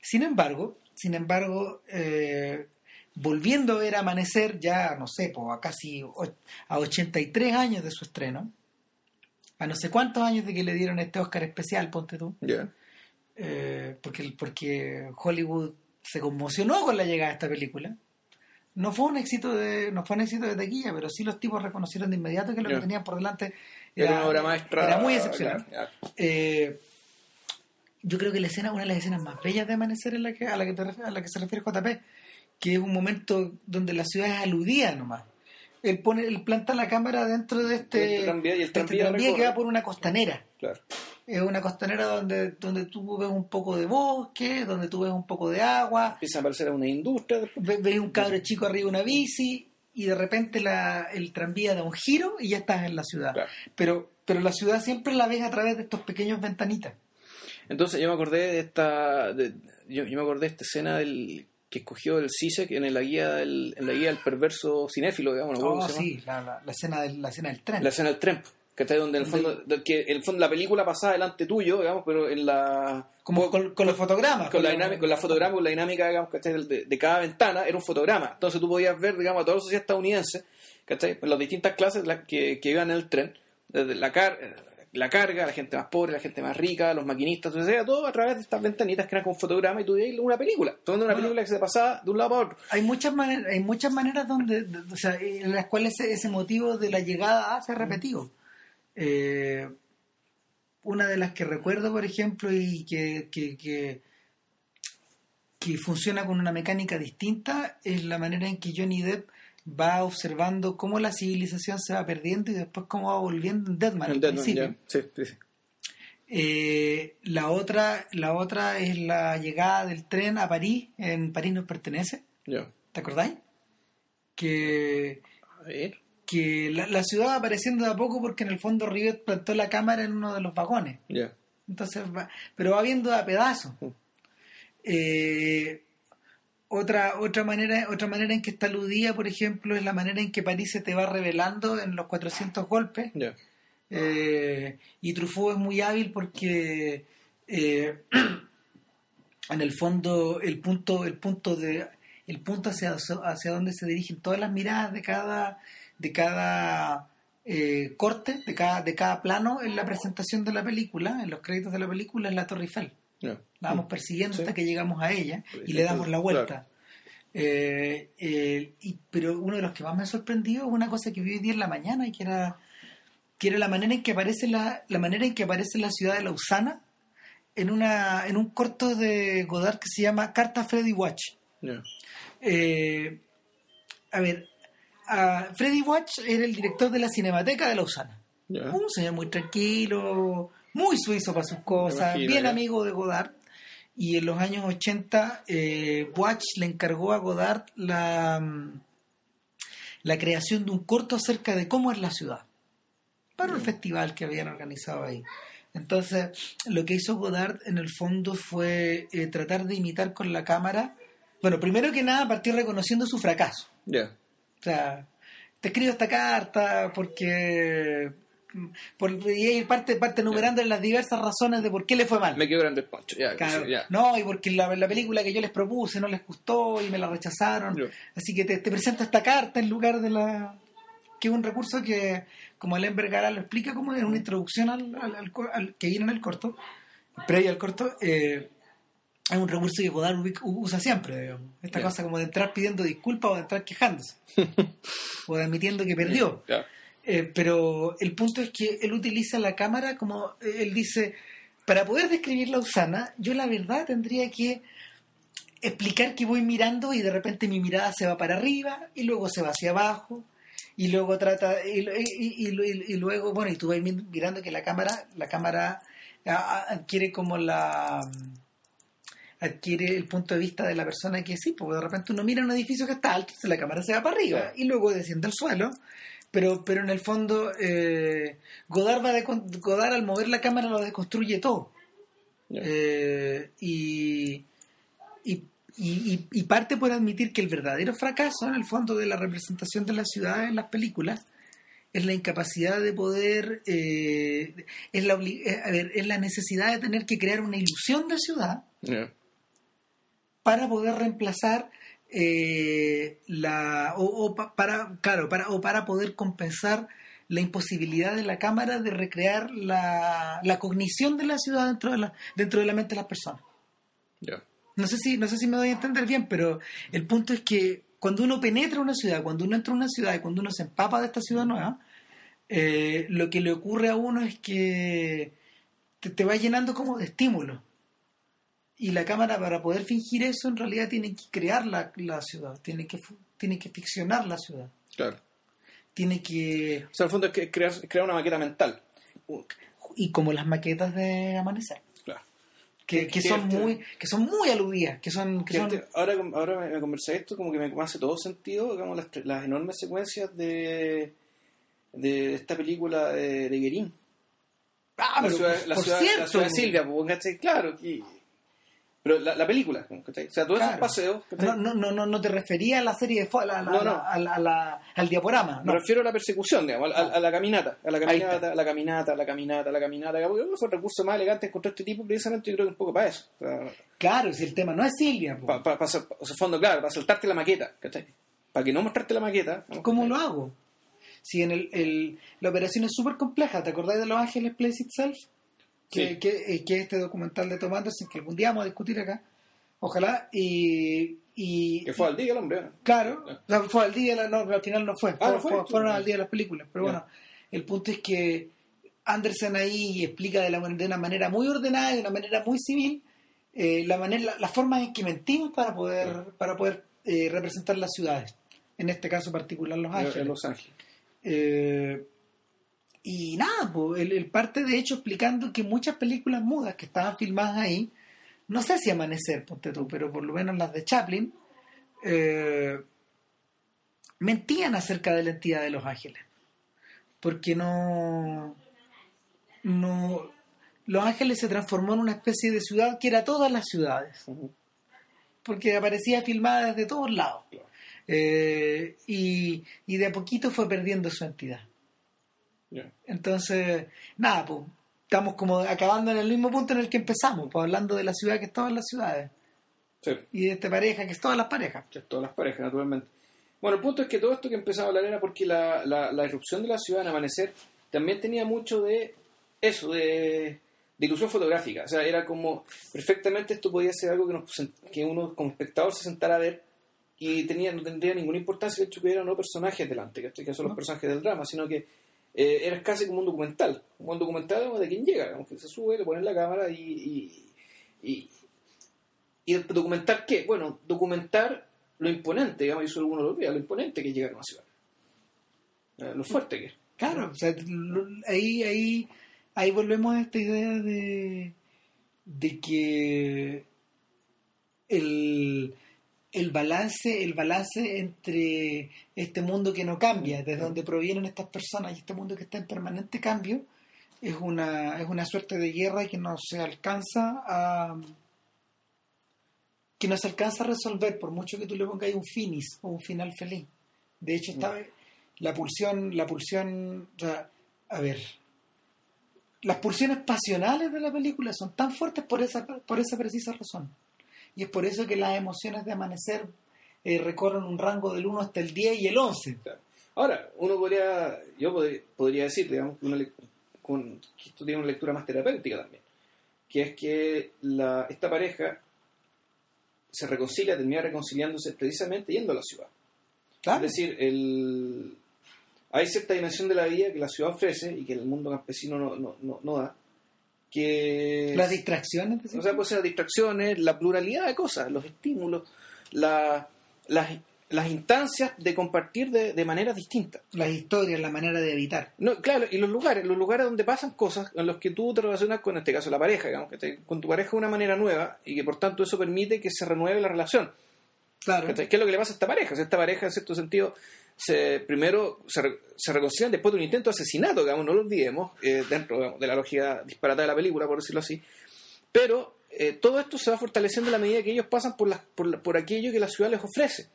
Sin embargo, sin embargo, eh, volviendo a ver Amanecer ya, no sé, po, a casi a 83 años de su estreno, a no sé cuántos años de que le dieron este Oscar especial, ponte tú, Ya. eh, porque, porque Hollywood se conmocionó con la llegada de esta película. No fue un éxito de, no fue un éxito de taquilla, pero sí los tipos reconocieron de inmediato que lo que tenían por delante Era, una obra maestra. Era muy excepcional. Eh, yo creo que la escena, una de las escenas más bellas de Amanecer es la que, a, la que te a la que se refiere JP, que es un momento donde la ciudad es aludida nomás. Él pone, él planta la cámara dentro de este, tranvía y el de este tranvía tranvía que va por una costanera. claro. Es una costanera donde, donde tú ves un poco de bosque, donde tú ves un poco de agua, Empieza a aparecer una industria. después. ve- ves un cabro chico arriba de una bici y de repente la, el tranvía da un giro y ya estás en la ciudad. Claro. Pero, pero la ciudad siempre la ves a través de estos pequeños ventanitas. Entonces yo me acordé de esta, de- yo, yo me acordé de esta escena del que escogió el CISEC en la guía del, en la guía del perverso cinéfilo, digamos, no Oh, sí, la, la, la escena del, la escena del tren. La escena del tren, está donde en el fondo, de- que en el fondo la película pasaba delante tuyo, digamos, pero en la Como con, con los fotogramas. con la dinámica, con la fotograma, con la dinámica, digamos, ¿cachai? De, de cada ventana era un fotograma. Entonces tú podías ver, digamos, a toda la sociedad estadounidense, ¿cachai? Las distintas clases la- que, que iban en el tren, desde la, car la carga, la gente más pobre, la gente más rica, los maquinistas, todo a través de estas ventanitas que eran con fotograma y tú veías una película, tomando una película que se pasaba de un lado para otro. Hay muchas maneras, hay muchas maneras donde, de- o sea, en las cuales ese, ese motivo de la llegada se ha repetido. Eh, una de las que recuerdo, por ejemplo, y que, que, que, que funciona con una mecánica distinta, es la manera en que Johnny Depp va observando cómo la civilización se va perdiendo y después cómo va volviendo en Deadman. al El Deadman, principio. ya. Sí, sí, sí. Eh, la otra la otra es la llegada del tren a París en París nos pertenece. ¿te acordáis? que A ver. Que la, la ciudad va apareciendo de a poco porque en el fondo Rivet plantó la cámara en uno de los vagones Ya. entonces va, pero va viendo a pedazos Mm. Eh, otra otra manera otra manera en que está aludida por ejemplo es la manera en que París se te va revelando en los 400 golpes Ya. eh, y Truffaut es muy hábil porque eh, en el fondo el punto el punto de el punto hacia hacia donde se dirigen todas las miradas de cada de cada eh, corte de cada de cada plano en la presentación de la película en los créditos de la película es la Torre Eiffel la vamos persiguiendo Sí. hasta que llegamos a ella y le damos la vuelta. Eh, eh, y- pero uno de los que más me ha sorprendido es una cosa que vi hoy día en la mañana, y que era, que era la manera en que aparece la, la manera en que aparece la ciudad de Lausana en una en un corto de Godard que se llama Carta Freddy Watch. Eh, a ver, a Freddy Watch era el director de la Cinemateca de Lausana. Un señor muy tranquilo, muy suizo para sus cosas, imagino, bien amigo de Godard. Y en los años 80, eh, Watch le encargó a Godard la, mm, la creación de un corto acerca de cómo es la ciudad, para un festival que habían organizado ahí. Entonces, lo que hizo Godard en el fondo fue eh, tratar de imitar con la cámara. Bueno, primero que nada, partió reconociendo su fracaso. Ya. O sea, te escribo esta carta porque por, y parte, parte numerando las diversas razones de por qué le fue mal. Me quedó grande el poncho. Ya, Claro. ya. No, y porque la, la película que yo les propuse no les gustó y me la rechazaron. Así que te, te presento esta carta en lugar de la... que es un recurso que, como Ellen Vergara lo explica, como es una introducción al, al- al co- al- que viene en el corto, previo al corto, eh, es un recurso que ubic- usa siempre, digamos. Esta cosa como de entrar pidiendo disculpas o de entrar quejándose. o de admitiendo que perdió. Eh, pero el punto es que él utiliza la cámara como eh, él dice, para poder describir la Usana, yo la verdad tendría que explicar que voy mirando y de repente mi mirada se va para arriba y luego se va hacia abajo y luego trata y, y- y- y- y luego bueno y tú vas mi- mirando que la cámara la cámara a- a- adquiere como la adquiere el punto de vista de la persona que sí, porque de repente uno mira un edificio que está alto, entonces la cámara se va para arriba y luego desciende al suelo, pero, pero en el fondo eh, Godard, va de, Godard al mover la cámara lo deconstruye todo. Eh, y, y, y- parte por admitir que el verdadero fracaso en el fondo de la representación de la ciudad en las películas es la incapacidad de poder, eh, es, la, eh, a ver, es la necesidad de tener que crear una ilusión de ciudad. Para poder reemplazar eh, la o, o pa- para claro para o para poder compensar la imposibilidad de la cámara de recrear la, la cognición de la ciudad dentro de la dentro de la mente de las personas. No sé si no sé si me doy a entender bien pero el punto es que cuando uno penetra una ciudad cuando uno entra a una ciudad y cuando uno se empapa de esta ciudad nueva eh, lo que le ocurre a uno es que te, te va llenando como de estímulos y la cámara para poder fingir eso en realidad tiene que crear la, la ciudad tiene que tiene que ficcionar la ciudad Claro. tiene que O sea, al fondo es que crear, crear una maqueta mental. y como las maquetas de amanecer Claro. que, que Que son este- muy que son muy aludidas que son que son este- ahora, ahora me, me conversé esto, como que me hace todo sentido, digamos, las, las enormes secuencias de, de esta película de, de Guerín. ah la pero ciudad, por, la por ciudad, cierto la ciudad de Silvia, pues. Claro, que- pero la, la película, ¿cachai? O sea, todos esos Claro. paseos, ¿cachai? no, no, no, no, te refería a la serie de la- No, no. a a al diaporama Me refiero a la persecución, digamos, a, la caminata, a la caminata, a la caminata, a la caminata, a la caminata. Fue el recurso más elegante encontró este tipo, precisamente yo creo que un poco para eso. O sea, claro si el tema no es Silvia para, o sea, fondo, claro, para saltarte la maqueta, ¿cachai? Para que no mostrarte la maqueta. ¿no? ¿Cómo lo hago? Si en el, el- la operación es súper compleja, ¿te acordás de Los Ángeles Place Itself? Que, Sí. que, eh, que es este documental de Tom Anderson que algún día vamos a discutir acá. Ojalá. Y, y Que fue al día el hombre. ¿no? claro, Ya. o sea, fue al día, la- no, al final no fue. Ah, no fue- fue. fue- fueron al día de las películas. Pero bueno, el punto es que Anderson ahí explica de, la, de una manera muy ordenada, de una manera muy civil, eh, la manera, la, las formas en que mentimos para poder, para poder eh, representar las ciudades. En este caso particular Los Ángeles. Los Ángeles. Eh, y nada, pues, él, él parte de hecho explicando que muchas películas mudas que estaban filmadas ahí, no sé si Amanecer, ponte tú, pero por lo menos las de Chaplin, eh, mentían acerca de la entidad de Los Ángeles. Porque no. no Los Ángeles se transformó en una especie de ciudad que era todas las ciudades porque aparecía filmada desde todos lados. Eh, y, y de a poquito fue perdiendo su entidad. Ya. Entonces, nada, pues estamos como acabando en el mismo punto en el que empezamos, pues hablando de la ciudad que es todas las ciudades Sí. y de esta pareja que es todas las parejas. que todas las parejas, naturalmente. Bueno, el punto es que todo esto que empezaba a hablar era porque la, la, la irrupción de la ciudad en Amanecer también tenía mucho de eso, de, de ilusión fotográfica. O sea, era como perfectamente esto podía ser algo que, nos, que uno como espectador se sentara a ver y tenía, no tendría ninguna importancia el hecho que hubiera no personajes delante, que son los personajes del drama, sino que eh, era casi como un documental, un documental de quien llega, digamos, que se sube, le ponen la cámara y, y, y, ¿Y el documentar qué? Bueno, documentar lo imponente, digamos, y eso alguno lo olvida, lo imponente que es llegar a una ciudad. Eh, Lo fuerte que es. Claro, o sea, ahí, ahí, ahí volvemos a esta idea de, de que el, el balance, el balance entre este mundo que no cambia, desde donde provienen estas personas y este mundo que está en permanente cambio, es una, es una suerte de guerra que no se alcanza a que no se alcanza a resolver por mucho que tú le pongas ahí un finis o un final feliz. De hecho, está, la pulsión, la pulsión, o sea, a ver, las pulsiones pasionales de la película son tan fuertes por esa, por esa precisa razón. Y es por eso que las emociones de amanecer eh, recorren un rango del 1 hasta el 10 y el 11. Ahora, uno podría, yo podría, podría decir, digamos, una con- que esto tiene una lectura más terapéutica también, que es que la, esta pareja se reconcilia, termina reconciliándose precisamente yendo a la ciudad. Claro. Es decir, el, hay cierta dimensión de la vida que la ciudad ofrece y que el mundo campesino no, no, no, no da, que... las distracciones. O sea, ser las distracciones, la pluralidad de cosas, los estímulos, la- las, las instancias de compartir de, de maneras distintas. las historias, la manera de evitar. No, claro, y los lugares, los lugares donde pasan cosas en los que tú te relacionas con, en este caso, la pareja, digamos, que te- con tu pareja de una manera nueva y que por tanto eso permite que se renueve la relación. Claro. ¿Qué es lo que le pasa a esta pareja? O sea, esta pareja, en cierto sentido, se, primero se, re- se reconcilian después de un intento de asesinato, digamos, no lo olvidemos, eh, dentro digamos, de la lógica disparatada de la película, por decirlo así. Pero eh, todo esto se va fortaleciendo a la medida que ellos pasan por, por, la- por aquello que la ciudad les ofrece.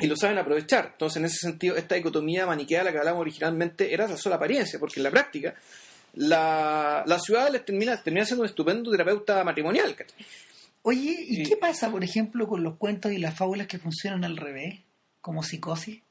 Y lo saben aprovechar. Entonces, en ese sentido, esta dicotomía maniquea de la que hablamos originalmente era la sola apariencia, porque en la práctica la, la ciudad les termina, termina siendo un estupendo terapeuta matrimonial. Oye, ¿y Y- qué pasa, por ejemplo, con los cuentos y las fábulas que funcionan al revés? Como psicosis.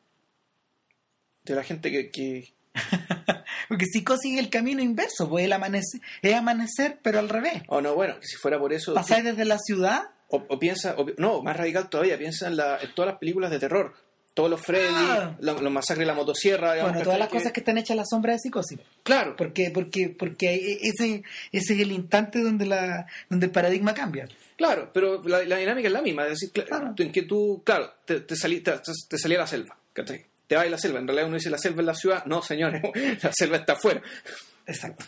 De la gente que, que, Porque psicosis es el camino inverso, pues el amanecer, es amanecer, pero al revés. Oh, no, bueno, que si fuera por eso. Pasáis desde la ciudad O, o piensa, o pi- no, más radical todavía, piensa en, la, en todas las películas de terror. Todos los Freddy, Ah. la- los masacres de la motosierra. digamos, Bueno, todas las cosas que están hechas a la sombra de psicosis. Claro, Porque, porque, porque ese, ese es el instante donde la, donde el paradigma cambia. Claro, pero la, la dinámica es la misma. Es decir, cl- Claro. en que tú, claro, te, te, salí, te, te salí a la selva. ¿cachai? Te vas a la selva. En realidad uno dice la selva es la ciudad. No, señores, la selva está afuera. Exacto.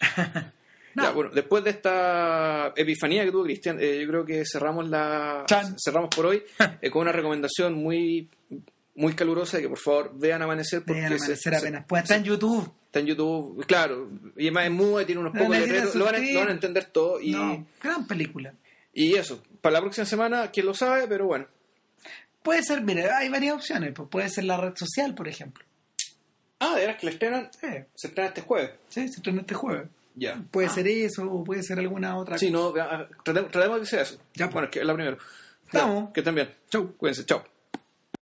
Ya, bueno, después de esta epifanía que tuvo Cristian, eh, yo creo que cerramos la Chan. cerramos por hoy eh, con una recomendación muy muy calurosa de que por favor vean Amanecer porque Vean amanecer se- apenas. Pues está en YouTube. Está en YouTube, claro. Y además es mudo, tiene unos pocos letreros. Lo van, a, lo van a entender todo. Y, No, gran película. y eso, para la próxima semana, quién lo sabe, pero bueno. Puede ser, mira, hay varias opciones. Pues puede ser la red social, por ejemplo. Ah, de veras que la estrenan, Sí, se estrena este jueves. sí, se estrena este jueves. Ya. Puede ser eso o puede ser alguna otra Sí, no, vea, tratemos, tratemos de que sea eso. Ya, bueno, es que es la primera. Estamos. Que estén bien. Chau. Cuídense, chao.